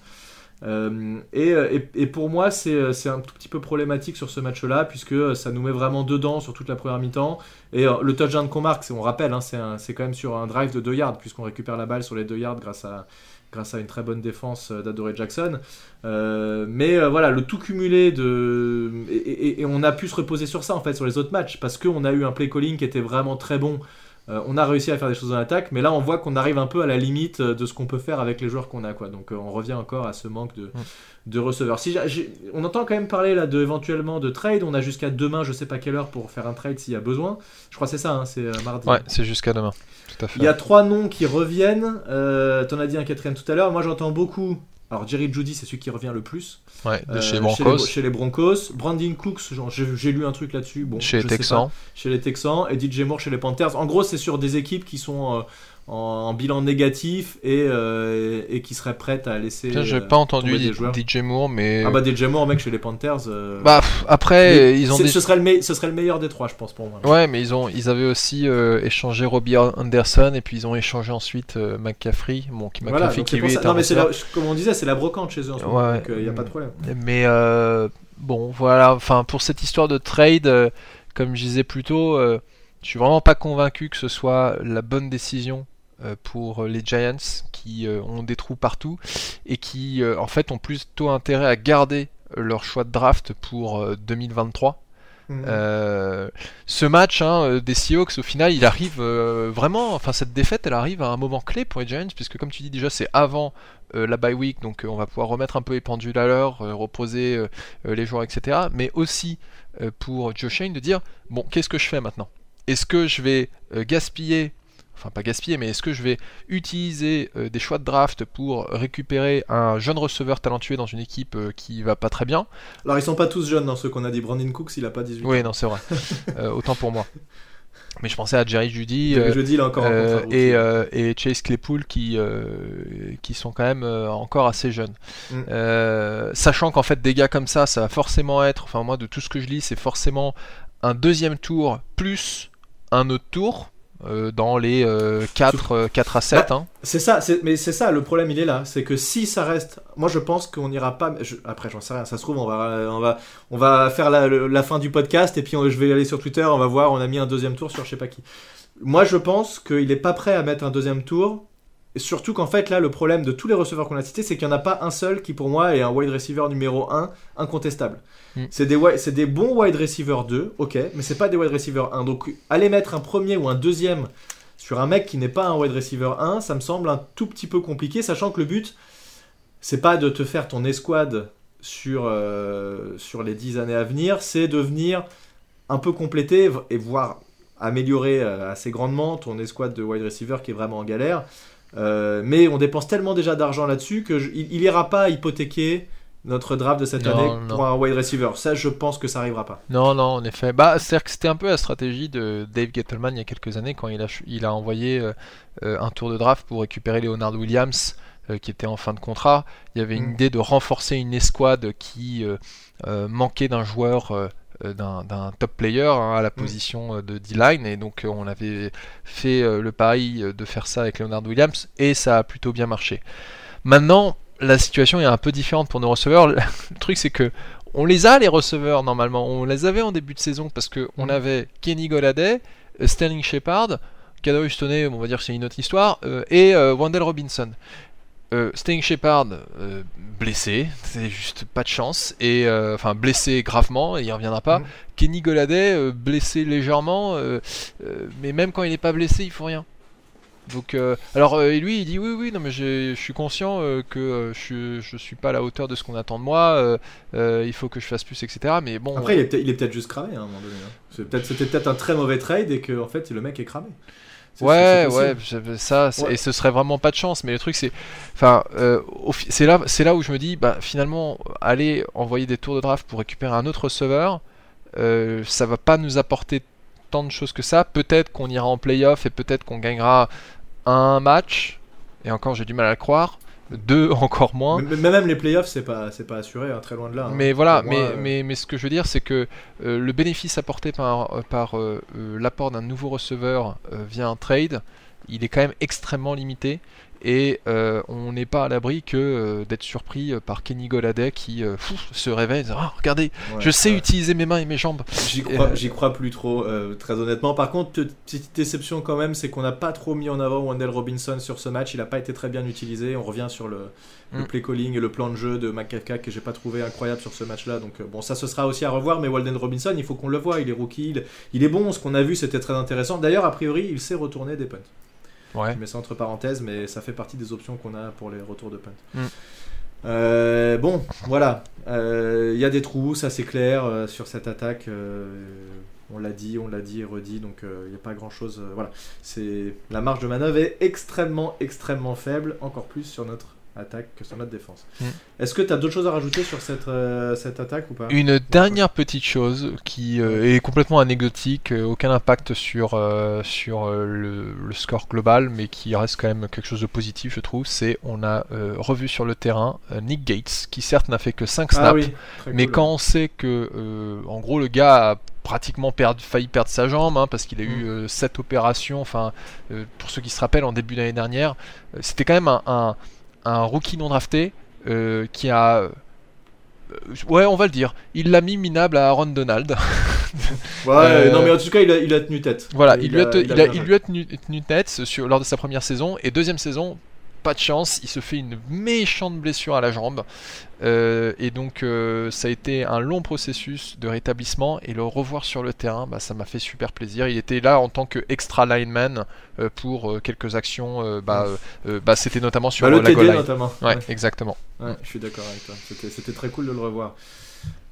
Euh, et, et, pour moi, c'est c'est un tout petit peu problématique sur ce match-là, puisque ça nous met vraiment dedans sur toute la première mi-temps. Et le touchdown qu'on marque, on rappelle, hein, c'est quand même sur un drive de 2 yards, puisqu'on récupère la balle sur les 2 yards grâce à, une très bonne défense d'Adoré Jackson. Euh, mais voilà, le tout cumulé de. Et, on a pu se reposer sur ça en fait, sur les autres matchs, parce qu'on a eu un play calling qui était vraiment très bon euh, on a réussi à faire des choses en attaque, mais là on voit qu'on arrive un peu à la limite euh, de ce qu'on peut faire avec les joueurs qu'on a. Quoi. Donc euh, on revient encore à ce manque de, mm. de receveurs. Si on entend quand même parler là de, éventuellement de trade. On a jusqu'à demain, je sais pas quelle heure, pour faire un trade s'il y a besoin. Je crois que c'est ça, hein, c'est mardi. Ouais, c'est jusqu'à demain. Tout à fait. Il y a trois noms qui reviennent. T'en as dit un quatrième tout à l'heure. Moi j'entends beaucoup alors Jerry Judy, c'est celui qui revient le plus. Ouais, de chez, Broncos. Chez, les, Broncos. Brandon Cooks, j'ai lu un truc là-dessus. Bon, chez les Texans. Chez les Texans. Et DJ Moore chez les Panthers. En gros, c'est sur des équipes qui sont euh, en, bilan négatif et, euh, et qui serait prête à laisser. J'ai euh, pas entendu DJ Moore, mais. Ah bah DJ Moore, mec, chez les Panthers. Euh, bah après, ils ont. Ce, serait le ce serait le meilleur des trois, je pense, pour moi. Ouais, mais ils, ont, ils avaient aussi échangé Robbie Anderson et puis ils ont échangé ensuite McCaffrey. Bon, qui, McCaffrey qui lui est Non, mais comme on disait, c'est la brocante chez eux en ce moment, donc il n'y a pas de problème. Mais bon, voilà, enfin, pour cette histoire de trade, comme je disais plus tôt. Je suis vraiment pas convaincu que ce soit la bonne décision euh, pour les Giants qui euh, ont des trous partout et qui euh, en fait ont plutôt intérêt à garder leur choix de draft pour 2023. Mhm. ce match hein, des Seahawks au final il arrive vraiment enfin cette défaite elle arrive à un moment clé pour les Giants puisque comme tu dis déjà c'est avant la bye week donc on va pouvoir remettre un peu les pendules à l'heure reposer les joueurs etc mais aussi pour Joe Shane de dire bon qu'est-ce que je fais maintenant? Est-ce que je vais gaspiller enfin pas gaspiller, mais est-ce que je vais utiliser euh, des choix de draft pour récupérer un jeune receveur talentueux dans une équipe euh, qui va pas très bien? Alors ils sont pas tous jeunes dans ceux qu'on a dit. Brandon Cooks, il a pas 18 ans. Oui, non, c'est vrai. Euh, autant pour moi. Mais je pensais à Jerry Judy, Judy encore et, et, Chase Claypool qui, qui sont quand même encore assez jeunes. Mm. sachant qu'en fait des gars comme ça, ça va forcément être, enfin moi de tout ce que je lis, c'est forcément un deuxième tour plus un autre tour euh, dans les 4, euh, 4, euh, à 7. Bah, hein. C'est ça, mais c'est ça, le problème il est là. C'est que si ça reste. Moi je pense qu'on n'ira pas. Après, j'en sais rien, ça se trouve, on va, on va, on va faire la, la fin du podcast et puis je vais aller sur Twitter, on va voir, on a mis un deuxième tour sur je sais pas qui. Moi je pense qu'il est pas prêt à mettre un deuxième tour surtout qu'en fait, là, le problème de tous les receveurs qu'on a cités, c'est qu'il n'y en a pas un seul qui, pour moi, est un wide receiver numéro 1 incontestable. Mm. C'est des, des, bons wide receivers 2, ok, mais c'est pas des wide receivers 1. Donc, aller mettre un premier ou un deuxième sur un mec qui n'est pas un wide receiver 1, ça me semble un tout petit peu compliqué, sachant que le but, c'est pas de te faire ton escouade sur, euh, sur les 10 années à venir, c'est de venir un peu compléter et voir améliorer euh, assez grandement ton escouade de wide receiver qui est vraiment en galère. Euh, mais on dépense tellement déjà d'argent là-dessus qu'il il ira pas hypothéquer notre draft de cette année pour un wide receiver. Ça, je pense que ça arrivera pas. Non, non, en effet. Bah, c'est-à-dire que c'était un peu la stratégie de Dave Gettleman il y a quelques années quand il a, il a envoyé euh, euh, un tour de draft pour récupérer Leonard Williams qui était en fin de contrat. Il y avait une mm. idée de renforcer une escouade qui manquait d'un joueur d'un top player hein, à la mm. position euh, de D-line et donc euh, on avait fait le pari de faire ça avec Leonard Williams et ça a plutôt bien marché. Maintenant, la situation est un peu différente pour nos receveurs. Le truc c'est que on les a les receveurs normalement, on les avait en début de saison parce que on mm. avait Kenny Goladay, Sterling Shepard, Kadarius Toney, on va dire c'est une autre histoire, et Wendell Robinson. Euh, Sting Shepard euh, blessé, c'est juste pas de chance, et euh, enfin blessé gravement, et il reviendra pas. Mm. Kenny Goladay blessé légèrement, mais même quand il n'est pas blessé, il faut rien. Donc, alors lui, il dit oui, oui, non, mais je suis conscient que je, je suis pas à la hauteur de ce qu'on attend de moi. il faut que je fasse plus, etc. Mais bon. Après, il est peut-être juste cramé hein, à un moment donné. Hein. C'était peut-être un très mauvais trade et que en fait le mec est cramé. Ouais, ouais, ça, et ce serait vraiment pas de chance. Mais le truc, c'est, enfin, euh, c'est là, c'est là où je me dis, bah, finalement, aller envoyer des tours de draft pour récupérer un autre receveur, euh, ça va pas nous apporter tant de choses que ça. Peut-être qu'on ira en playoff et peut-être qu'on gagnera un match. Et encore, j'ai du mal à le croire deux encore moins. Mais, même les playoffs, c'est pas, c'est pas assuré, hein, très loin de là. Hein. Mais voilà, mais, euh, mais, mais, ce que je veux dire, c'est que euh, le bénéfice apporté par, euh, par l'apport d'un nouveau receveur via un trade, il est quand même extrêmement limité. Et euh, on n'est pas à l'abri que euh, d'être surpris euh, par Kenny Goladay qui se réveille et dit ah, regardez je sais utiliser mes mains et mes jambes. J'y crois, crois, plus trop très honnêtement. Par contre petite déception quand même c'est qu'on n'a pas trop mis en avant Wendell Robinson sur ce match. Il n'a pas été très bien utilisé. On revient sur le, le mm. play calling et le plan de jeu de McCaca que j'ai pas trouvé incroyable sur ce match là donc bon ça ce sera aussi à revoir mais Walden Robinson il faut qu'on le voit il est rookie il, il est bon. Ce qu'on a vu c'était très intéressant. D'ailleurs a priori il sait retourner des punts Ouais. Je mets ça entre parenthèses, mais ça fait partie des options qu'on a pour les retours de punt. Mm. Euh, bon, voilà. Il euh, y a des trous, ça c'est clair euh, sur cette attaque. on l'a dit, on l'a dit et redit, donc il n'y a pas grand chose. voilà, c'est la marge de manœuvre est extrêmement, extrêmement faible, encore plus sur notre attaque que sur notre défense. Mm. Est-ce que tu as d'autres choses à rajouter sur cette, euh, cette attaque ou pas? Une dernière petite chose qui euh, est complètement anecdotique, euh, aucun impact sur, sur le, score global, mais qui reste quand même quelque chose de positif, je trouve, c'est on a revu sur le terrain Nick Gates, qui certes n'a fait que 5 ah snaps, mais quand on sait que, en gros, le gars a pratiquement perdu, failli perdre sa jambe hein, parce qu'il a eu 7 mm. opérations. Enfin, pour ceux qui se rappellent, en début d'année dernière, c'était quand même un, un rookie non drafté euh, qui a. Euh, ouais, on va le dire. Il l'a mis minable à Aaron Donald. ouais, euh, non, mais en tout cas, il a, il a tenu tête. Voilà, il, lui, a, il, lui a tenu, tenu tête sur, lors de sa première saison. Et deuxième saison, pas de chance, il se fait une méchante blessure à la jambe. Euh, et donc euh, ça a été un long processus de rétablissement et le revoir sur le terrain, bah, ça m'a fait super plaisir. Il était là en tant que extra lineman euh, pour quelques actions. Bah, bah, c'était notamment sur bah, le la TD notamment. Ouais, exactement. je suis d'accord avec toi. C'était très cool de le revoir.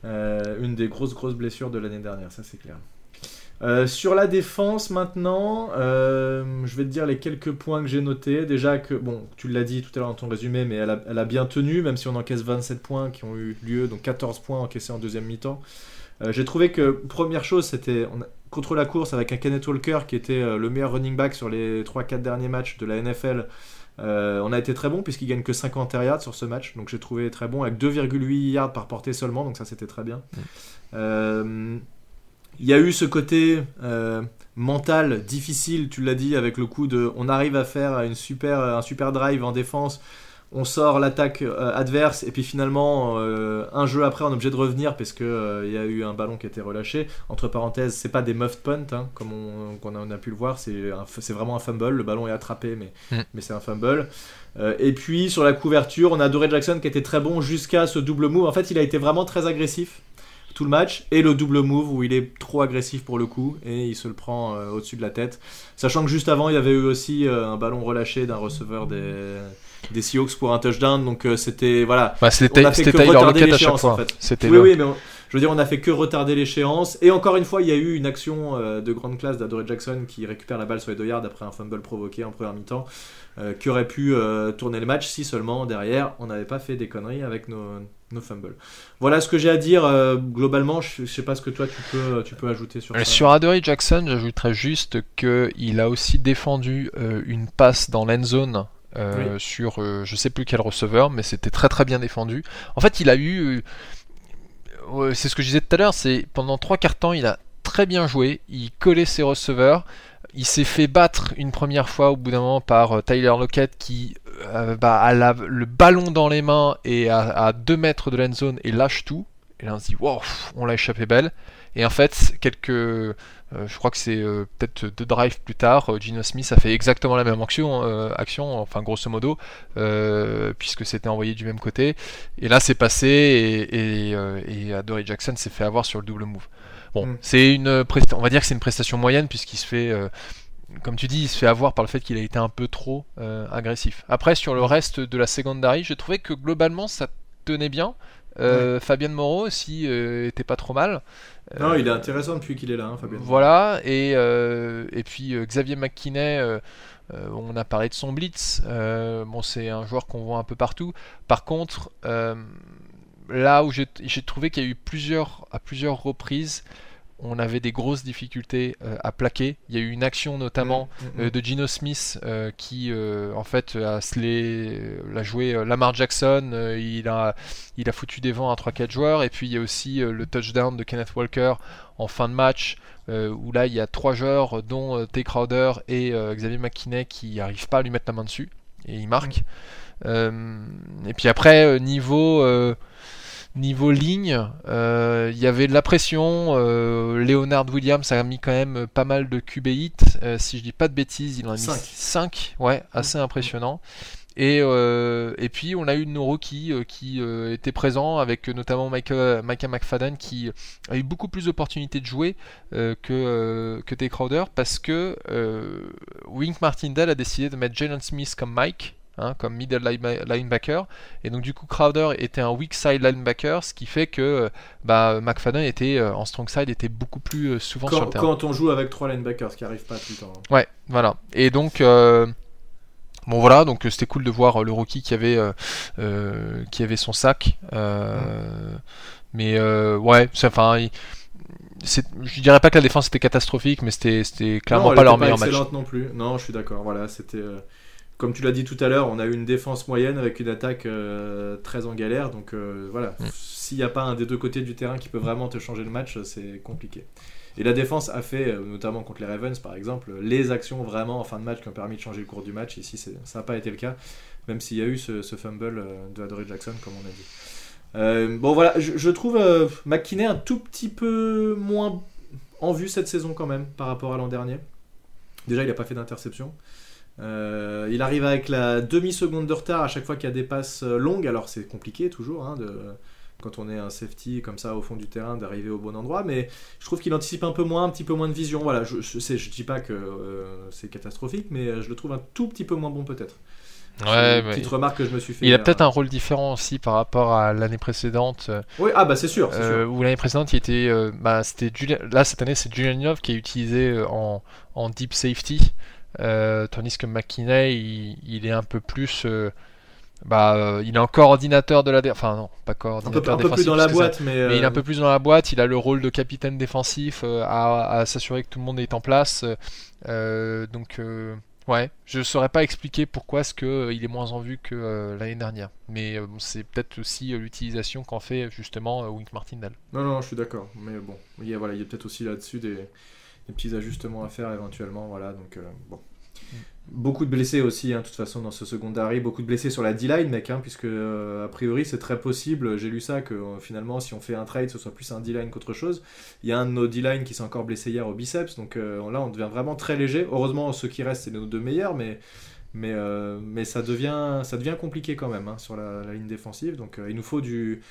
une des grosses grosses blessures de l'année dernière, ça c'est clair. Euh, sur la défense maintenant, euh, je vais te dire les quelques points que j'ai notés. Déjà que, bon, tu l'as dit tout à l'heure dans ton résumé, mais elle a, bien tenu, même si on encaisse 27 points qui ont eu lieu, donc 14 points encaissés en deuxième mi-temps. Euh, j'ai trouvé que, première chose, c'était contre la course avec un Kenneth Walker qui était le meilleur running back sur les 3-4 derniers matchs de la NFL. on a été très bon puisqu'il gagne que 50 yards sur ce match, donc j'ai trouvé très bon avec 2,8 yards par portée seulement, donc ça c'était très bien. Mm. Il y a eu ce côté euh, mental difficile, tu l'as dit, avec le coup de on arrive à faire une super, un super drive en défense, on sort l'attaque euh, adverse et puis finalement euh, un jeu après on est obligé de revenir parce que il y a eu un ballon qui a été relâché. Entre parenthèses, c'est pas des muffed punt hein, comme on, a, a, pu le voir, c'est vraiment un fumble. Le ballon est attrapé mais, mm. mais c'est un fumble. et puis sur la couverture, on a Doré Jackson qui était très bon jusqu'à ce double move. En fait, il a été vraiment très agressif tout le match et le double move où il est trop agressif pour le coup et il se le prend euh, au-dessus de la tête. Sachant que juste avant, il y avait eu aussi euh, un ballon relâché d'un receveur des, des Seahawks pour un touchdown. Donc euh, c'était voilà. Bah, c'était Tyler Lockett à chaque fois. C'était oui, oui, mais je veux dire, on a fait que retarder l'échéance. Et encore une fois, il y a eu une action de grande classe d'Adore Jackson qui récupère la balle sur les deux yards après un fumble provoqué en première mi-temps. Qui aurait pu tourner le match si seulement derrière on n'avait pas fait des conneries avec nos, No fumble. Voilà ce que j'ai à dire euh, globalement. Je, sais pas ce que toi tu peux, tu peux ajouter sur ça. Sur Adoree Jackson, j'ajouterais juste qu'il a aussi défendu euh, une passe dans l'end zone euh, sur je sais plus quel receveur, mais c'était très très bien défendu. En fait, il a eu. c'est ce que je disais tout à l'heure, c'est pendant trois quarts temps, il a très bien joué. Il collait ses receveurs. Il s'est fait battre une première fois au bout d'un moment par Tyler Lockett qui euh, bah, a le ballon dans les mains et à, 2 mètres de l'end zone et lâche tout. Et là on se dit, wow, on l'a échappé belle. Et en fait, quelques, euh, je crois que c'est euh, peut-être deux drives plus tard, Gino Smith a fait exactement la même action, action enfin grosso modo, puisque c'était envoyé du même côté. Et là c'est passé et, et, et Jackson s'est fait avoir sur le double move. Bon, mm. c'est une, on va dire que c'est une prestation moyenne puisqu'il se fait comme tu dis, il se fait avoir par le fait qu'il a été un peu trop euh, agressif. Après, sur le reste de la secondary, j'ai trouvé que globalement ça tenait bien. Euh, Fabien Moreau aussi euh, était pas trop mal. Non, il est intéressant depuis qu'il est là, hein, Fabien. Voilà, et, et puis Xavier McKinney, on a parlé de son blitz. bon, c'est un joueur qu'on voit un peu partout. Par contre, là où j'ai trouvé qu'il y a eu plusieurs, à plusieurs reprises on avait des grosses difficultés euh, à plaquer. Il y a eu une action notamment mm, mm, mm. Euh, de Gino Smith euh, qui en fait a, l'a joué Lamar Jackson, il, a, il a foutu des vents à 3-4 joueurs et puis il y a aussi le touchdown de Kenneth Walker en fin de match où là il y a trois joueurs dont Tay Crowder et Xavier McKinney qui n'arrivent pas à lui mettre la main dessus. et il marque. et puis après, niveau Niveau ligne, euh, il y avait de la pression. Euh, Leonard Williams a mis quand même pas mal de QB hits. Euh, si je dis pas de bêtises, il en a mis 5. Ouais, assez impressionnant. Et, et, puis on a eu nos rookies qui étaient présents avec notamment Micah, McFadden qui a eu beaucoup plus d'opportunités de jouer que, que Crowder parce que Wink Martindale a décidé de mettre Jalen Smith comme Mike Hein, comme middle linebacker. Et donc du coup Crowder était un weak side linebacker, ce qui fait que euh, bah, McFadden était euh, en strong side était beaucoup plus euh, souvent quand, sur le terrain. Quand on joue avec trois linebackers, ce qui arrive pas tout le temps. Hein. Ouais, voilà. Et donc Bon voilà, donc c'était cool de voir le rookie qui avait, qui avait son sac. Mais ouais, enfin, je dirais pas que la défense était catastrophique, mais c'était clairement pas leur meilleur match. non plus. Non, je suis d'accord. Voilà, c'était comme tu l'as dit tout à l'heure, on a eu une défense moyenne avec une attaque euh, très en galère. Donc euh, voilà, mm. s'il n'y a pas un des deux côtés du terrain qui peut vraiment te changer le match, c'est compliqué. Et la défense a fait, euh, notamment contre les Ravens par exemple, les actions vraiment en fin de match qui ont permis de changer le cours du match. Ici, ça n'a pas été le cas, même s'il y a eu ce, fumble de Adoree Jackson, comme on a dit. bon voilà, je, je trouve McKinney un tout petit peu moins en vue cette saison quand même par rapport à l'an dernier. Déjà, il n'a pas fait d'interception. Euh, il arrive avec la demi-seconde de retard à chaque fois qu'il y a des passes euh, longues. Alors c'est compliqué toujours hein, de, quand on est un safety comme ça au fond du terrain d'arriver au bon endroit, mais je trouve qu'il anticipe un peu moins, un petit peu moins de vision. Voilà, je, je, je dis pas que euh, c'est catastrophique, mais je le trouve un tout petit peu moins bon peut-être. Ouais, une petite remarque que je me suis fait. Il a peut-être un rôle différent aussi par rapport à l'année précédente. Oui, ah bah c'est sûr. Euh, Où l'année précédente, il était, bah, c'était là cette année, c'est Julian Love qui est utilisé en, en deep safety. Euh, tandis que McKinney, il, est un peu plus. Euh, bah, euh, il est un coordinateur de la enfin non, pas coordinateur un peu, plus dans la boîte, mais, il est un peu plus dans la boîte. Il a le rôle de capitaine défensif à, s'assurer que tout le monde est en place. donc ouais, je saurais pas expliquer pourquoi est-ce que il est moins en vue que l'année dernière. Mais c'est peut-être aussi l'utilisation qu'en fait justement Wink Martindale. Non non, je suis d'accord. Mais bon, il y a, voilà, il y a peut-être aussi là-dessus des des petits ajustements à faire éventuellement. Voilà, donc euh, bon. Mm. Beaucoup de blessés aussi, hein, de toute façon, dans ce secondary. Beaucoup de blessés sur la D-line, mec, hein, puisque euh, a priori c'est très possible. J'ai lu ça que euh, finalement, si on fait un trade, ce soit plus un D-line qu'autre chose. Il y a un de nos D-line qui s'est encore blessé hier au biceps, donc là on devient vraiment très léger. Heureusement, ceux qui restent, c'est nos deux meilleurs, mais, mais, mais ça, devient, ça devient compliqué quand même hein, sur la, la, ligne défensive. Donc il nous faut du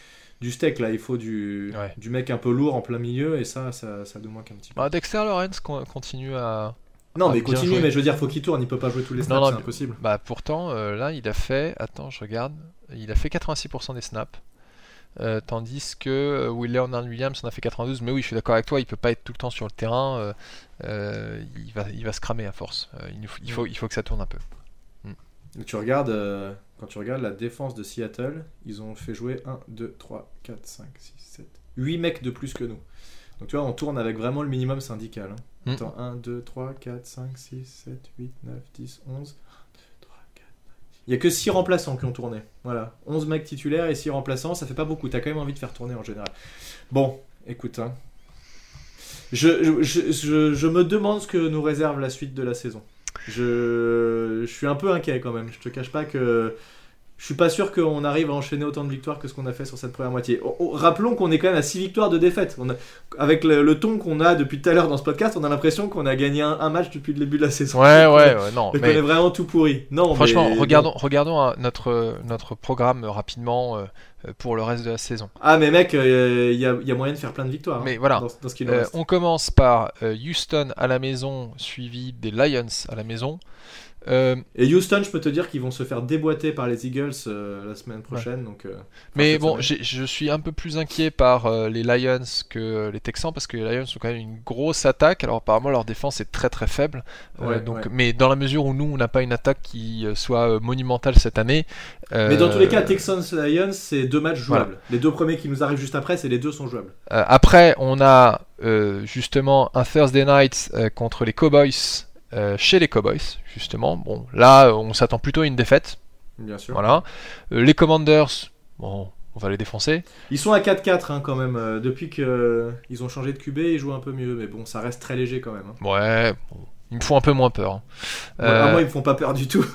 du steak là, il faut du, du mec un peu lourd en plein milieu et ça, ça, ça nous manque un petit peu. Bah, Dexter Lawrence continue à. Non, mais continue, mais je veux dire, faut qu'il tourne, il peut pas jouer tous les snaps, c'est impossible. Bah pourtant, euh, là, il a fait, attends, je regarde, il a fait 86% des snaps. Euh, tandis que euh, Will Leonard Williams en a fait 92, mais oui, je suis d'accord avec toi, il peut pas être tout le temps sur le terrain, il, va, il va se cramer à force. il, faut, il, faut, il faut que ça tourne un peu. Tu regardes, euh, quand tu regardes la défense de Seattle, ils ont fait jouer 1, 2, 3, 4, 5, 6, 7, 8 mecs de plus que nous. Donc tu vois, on tourne avec vraiment le minimum syndical. Hein. Mm. Attends, 1, 2, 3, 4, 5, 6, 7, 8, 9, 10, 11. Il n'y a que 6 remplaçants qui ont tourné. Voilà. 11 mecs titulaires et 6 remplaçants, ça fait pas beaucoup. T'as quand même envie de faire tourner en général. Bon, écoute. Hein. Je, je, je, je, me demande ce que nous réserve la suite de la saison je, je suis un peu inquiet quand même. Je te cache pas que je suis pas sûr qu'on arrive à enchaîner autant de victoires que ce qu'on a fait sur cette première moitié. rappelons qu'on est quand même à 6 victoires de défaite. On avec le, ton qu'on a depuis tout à l'heure dans ce podcast, on a l'impression qu'on a gagné un, match depuis le début de la saison. Ouais, ouais, ouais, non. Mais, qu'on est vraiment tout pourri. Non, franchement, regardons, regardons hein, notre, notre programme rapidement. Euh, pour le reste de la saison. Ah mais mec, il euh, y, a, y, a moyen de faire plein de victoires. Hein, mais voilà. Dans, ce euh, on commence par Houston à la maison, suivi des Lions à la maison. Euh, et Houston, je peux te dire qu'ils vont se faire déboîter par les Eagles euh, la semaine prochaine. Donc, euh, Mais bon, je suis un peu plus inquiet par les Lions que les Texans parce que les Lions ont quand même une grosse attaque. Alors apparemment leur défense est très très faible. donc, Mais dans la mesure où nous on n'a pas une attaque qui soit monumentale cette année. Mais dans tous les cas, Texans Lions, c'est deux matchs jouables. Les deux premiers qui nous arrivent juste après, c'est les deux sont jouables. après, on a justement un Thursday night contre les Cowboys. Euh, chez les Cowboys, justement. Bon, là, on s'attend plutôt à une défaite. Bien sûr. Voilà. Euh, les Commanders, bon, on va les défoncer. Ils sont à 4-4 hein, quand même. Euh, depuis qu'ils ont changé de QB, ils jouent un peu mieux. Mais bon, ça reste très léger quand même. Hein. Ouais. Ils me font un peu moins peur. Ouais, à moi, ils me font pas peur du tout.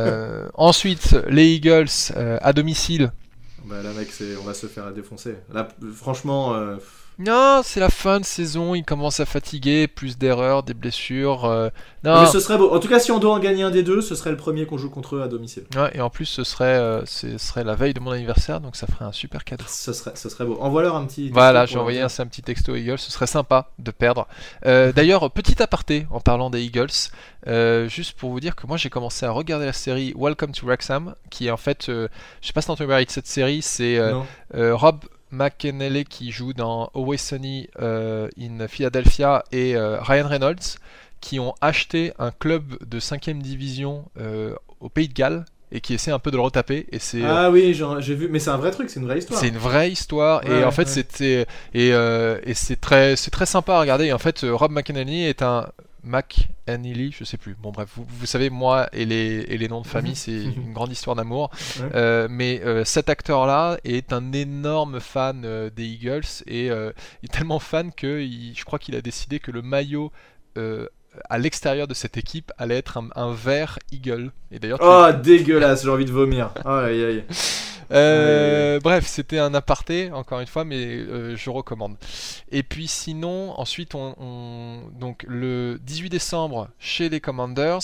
ensuite, les Eagles à domicile. Bah là, mec, on va se faire défoncer. Là, franchement, Non, c'est la fin de saison, ils commencent à fatiguer, plus d'erreurs, des blessures. euh, Non, mais ce serait beau. En tout cas, si on doit en gagner un des deux, ce serait le premier qu'on joue contre eux à domicile. Ouais, et en plus, ce serait, euh, ce serait la veille de mon anniversaire, donc ça ferait un super cadeau. Ce serait, ce serait beau. Envoie-leur un petit. Voilà, j'ai envoyé un, petit texto aux Eagles, ce serait sympa de perdre. Euh, D'ailleurs, petit aparté en parlant des Eagles, euh, juste pour vous dire que moi j'ai commencé à regarder la série Welcome to Wrexham, qui est en fait, euh, je sais pas si t'as entendu parler de cette série, c'est euh, Non. euh, Rob McEnelly qui joue dans Always Sunny euh, in Philadelphia et euh, Ryan Reynolds qui ont acheté un club de 5ème division euh, au Pays de Galles et qui essaie un peu de le retaper et c'est Ah oui, j'ai vu. Mais c'est un vrai truc, c'est une vraie histoire. c'est une vraie histoire et en fait ouais. c'était et, et c'est très c'est très sympa à regarder et en fait Rob McEnany est un McEnany, je sais plus. Bon bref, vous, vous savez moi et les et les noms de famille c'est une grande histoire d'amour. Ouais. Euh, mais euh, cet acteur là est un énorme fan euh, des Eagles et il est tellement fan que il- je crois qu'il a décidé que le maillot à l'extérieur de cette équipe allait être un, un vert Eagle. Et d'ailleurs Oh, dégueulasse, j'ai envie de vomir. Aïe, aïe. Euh, bref, c'était un aparté, encore une fois, mais euh, je recommande. Et puis sinon, ensuite, on, on- donc le 18 décembre chez les Commanders,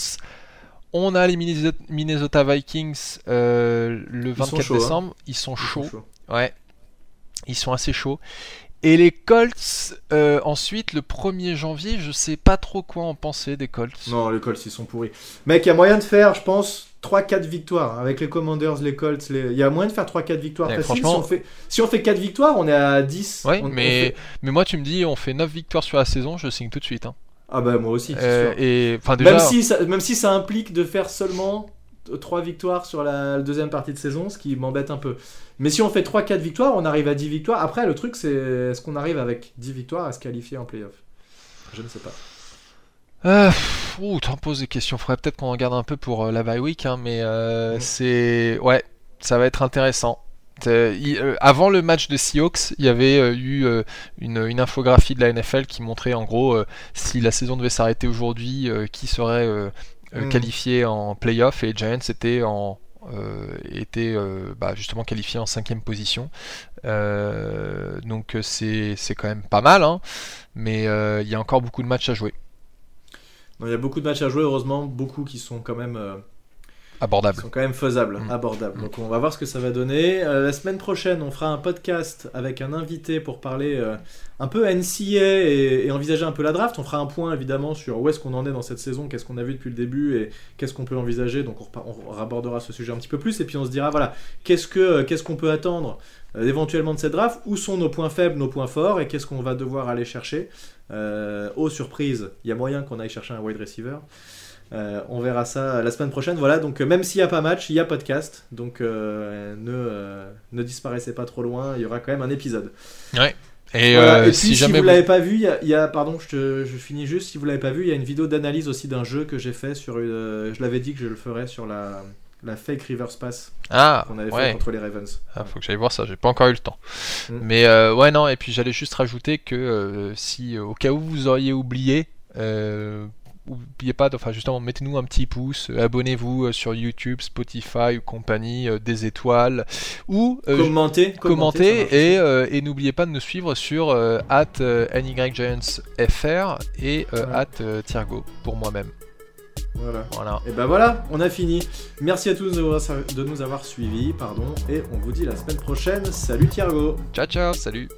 on a les Minnesota, Vikings euh, le sont 24 chauds, hein. décembre. Ils sont Ils sont chauds, ouais, ils sont assez chauds. Et les Colts, euh, ensuite, le 1er janvier, je sais pas trop quoi en penser des Colts. Non, les Colts, ils sont pourris. Mec, il y a moyen de faire, je pense, 3-4 victoires. Avec les Commanders, les Colts, les- il y a moyen de faire 3-4 victoires Ouais, faciles. Si franchement- on, fait... si on fait 4 victoires, on est à 10. Ouais, On- on mais, fait- mais moi, tu me dis, on fait 9 victoires sur la saison, je signe tout de suite. hein. Ah bah moi aussi, Euh, sûr. et déjà, Même, si ça, même si ça implique de faire seulement 3 victoires sur la deuxième partie de saison, ce qui m'embête un peu. Mais si on fait 3-4 victoires, on arrive à 10 victoires. Après, le truc, c'est est-ce qu'on arrive avec 10 victoires à se qualifier en playoff? Je ne sais pas. Euh, ouh, t'en poses des questions. Faudrait peut-être qu'on en garde un peu pour euh, la bye week, hein, mais euh, Mm. c'est ouais, ça va être intéressant. Il- euh, avant le match de Seahawks, il y avait eu une, une infographie de la NFL qui montrait en gros si la saison devait s'arrêter aujourd'hui, qui serait Mm. qualifié en playoff et Giants était en euh, était euh, bah, justement qualifié en cinquième position. Euh, donc c'est quand même pas mal, hein, mais il y a encore beaucoup de matchs à jouer. Il y a beaucoup de matchs à jouer, heureusement, beaucoup qui sont quand même, Abordable. sont quand même faisables, Mm. abordables. Donc on va voir ce que ça va donner. Euh, la semaine prochaine, on fera un podcast avec un invité pour parler euh, un peu NCA et, et envisager un peu la draft. On fera un point évidemment sur où est-ce qu'on en est dans cette saison, qu'est-ce qu'on a vu depuis le début et qu'est-ce qu'on peut envisager. Donc on, on rabordera ce sujet un petit peu plus et puis on se dira voilà qu'est-ce que euh, qu'est-ce qu'on peut attendre éventuellement de cette draft, où sont nos points faibles, nos points forts? Et qu'est-ce qu'on va devoir aller chercher? Euh, aux surprises, il y a moyen qu'on aille chercher un wide receiver. Euh, on verra ça la semaine prochaine. Voilà, donc euh, même s'il n'y a pas match, il y a podcast. Donc euh, ne, euh, ne disparaissez pas trop loin, il y aura quand même un épisode. Et, Voilà, euh, et puis si si, jamais vous l'avez pas vu, il y a, il y a- pardon, je, te- je finis juste, si vous l'avez pas vu, il y a une vidéo d'analyse aussi d'un jeu que j'ai fait sur, je l'avais dit que je le ferais sur la, la fake reverse pass ah qu'on avait fait ouais, contre les Ravens. Ah, faut que j'aille voir ça. J'ai pas encore eu le temps. Mm. Mais euh, ouais non. Et puis j'allais juste rajouter que euh, si au cas où vous auriez oublié. Euh, Oubliez pas, de- enfin justement, mettez-nous un petit pouce, euh, abonnez-vous euh, sur YouTube, Spotify ou compagnie, euh, des étoiles, ou euh, commentez, commentez et, et n'oubliez pas de nous suivre sur at NYGiantsFR et at Thiergo pour moi-même. Voilà. Voilà. Et ben voilà, on a fini. Merci à tous de nous avoir- de nous avoir suivis, pardon, et on vous dit la semaine prochaine. Salut Thiergo Ciao ciao, salut